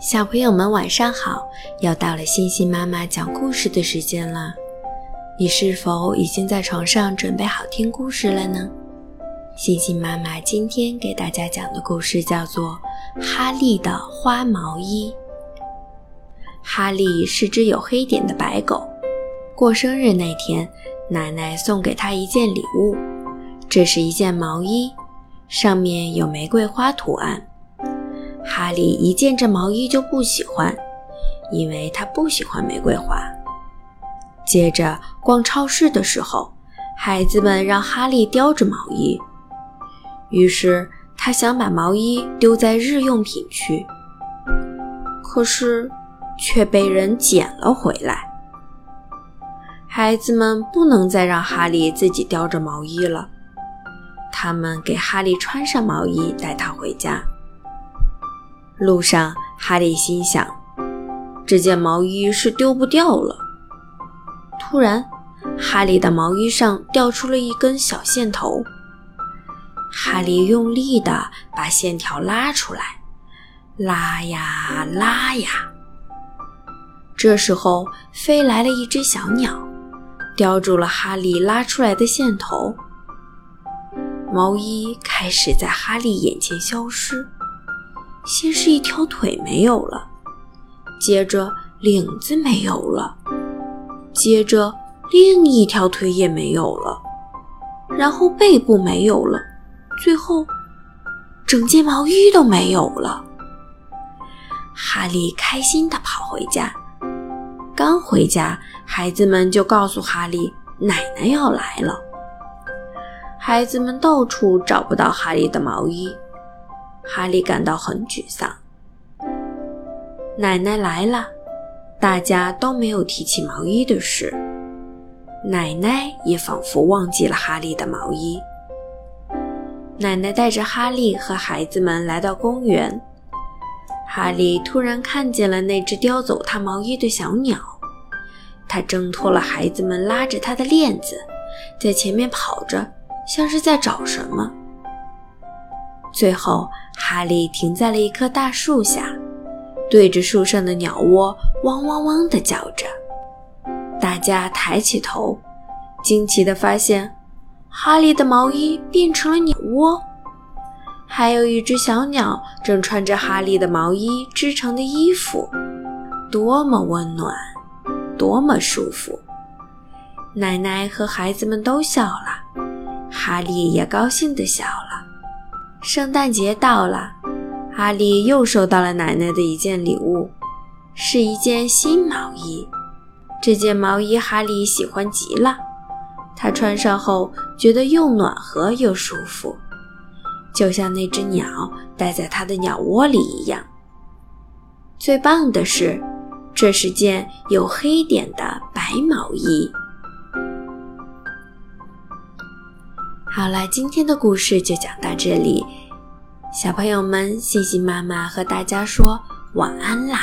小朋友们晚上好，又到了星星妈妈讲故事的时间了。你是否已经在床上准备好听故事了呢？星星妈妈今天给大家讲的故事叫做《哈利的花毛衣》。哈利是只有黑点的白狗，过生日那天，奶奶送给他一件礼物，这是一件毛衣，上面有玫瑰花图案。哈利一见这毛衣就不喜欢，因为他不喜欢玫瑰花。接着逛超市的时候，孩子们让哈利叼着毛衣，于是他想把毛衣丢在日用品区，可是却被人捡了回来。孩子们不能再让哈利自己叼着毛衣了，他们给哈利穿上毛衣，带他回家。路上，哈利心想：“这件毛衣是丢不掉了。”突然，哈利的毛衣上掉出了一根小线头。哈利用力地把线条拉出来，拉呀拉呀。这时候，飞来了一只小鸟，叼住了哈利拉出来的线头。毛衣开始在哈利眼前消失。先是一条腿没有了，接着领子没有了，接着另一条腿也没有了，然后背部没有了，最后整件毛衣都没有了。哈利开心地跑回家，刚回家，孩子们就告诉哈利奶奶要来了。孩子们到处找不到哈利的毛衣。哈利感到很沮丧。奶奶来了，大家都没有提起毛衣的事。奶奶也仿佛忘记了哈利的毛衣。奶奶带着哈利和孩子们来到公园。哈利突然看见了那只叼走他毛衣的小鸟，他挣脱了孩子们拉着他的链子，在前面跑着，像是在找什么。最后，哈利停在了一棵大树下，对着树上的鸟窝汪汪汪地叫着。大家抬起头，惊奇地发现，哈利的毛衣变成了鸟窝，还有一只小鸟正穿着哈利的毛衣织成的衣服，多么温暖，多么舒服！奶奶和孩子们都笑了，哈利也高兴地笑了。圣诞节到了，哈利又收到了奶奶的一件礼物，是一件新毛衣。这件毛衣哈利喜欢极了，他穿上后觉得又暖和又舒服，就像那只鸟待在他的鸟窝里一样。最棒的是，这是件有黑点的白毛衣。好了，今天的故事就讲到这里，小朋友们，星星妈妈和大家说晚安啦。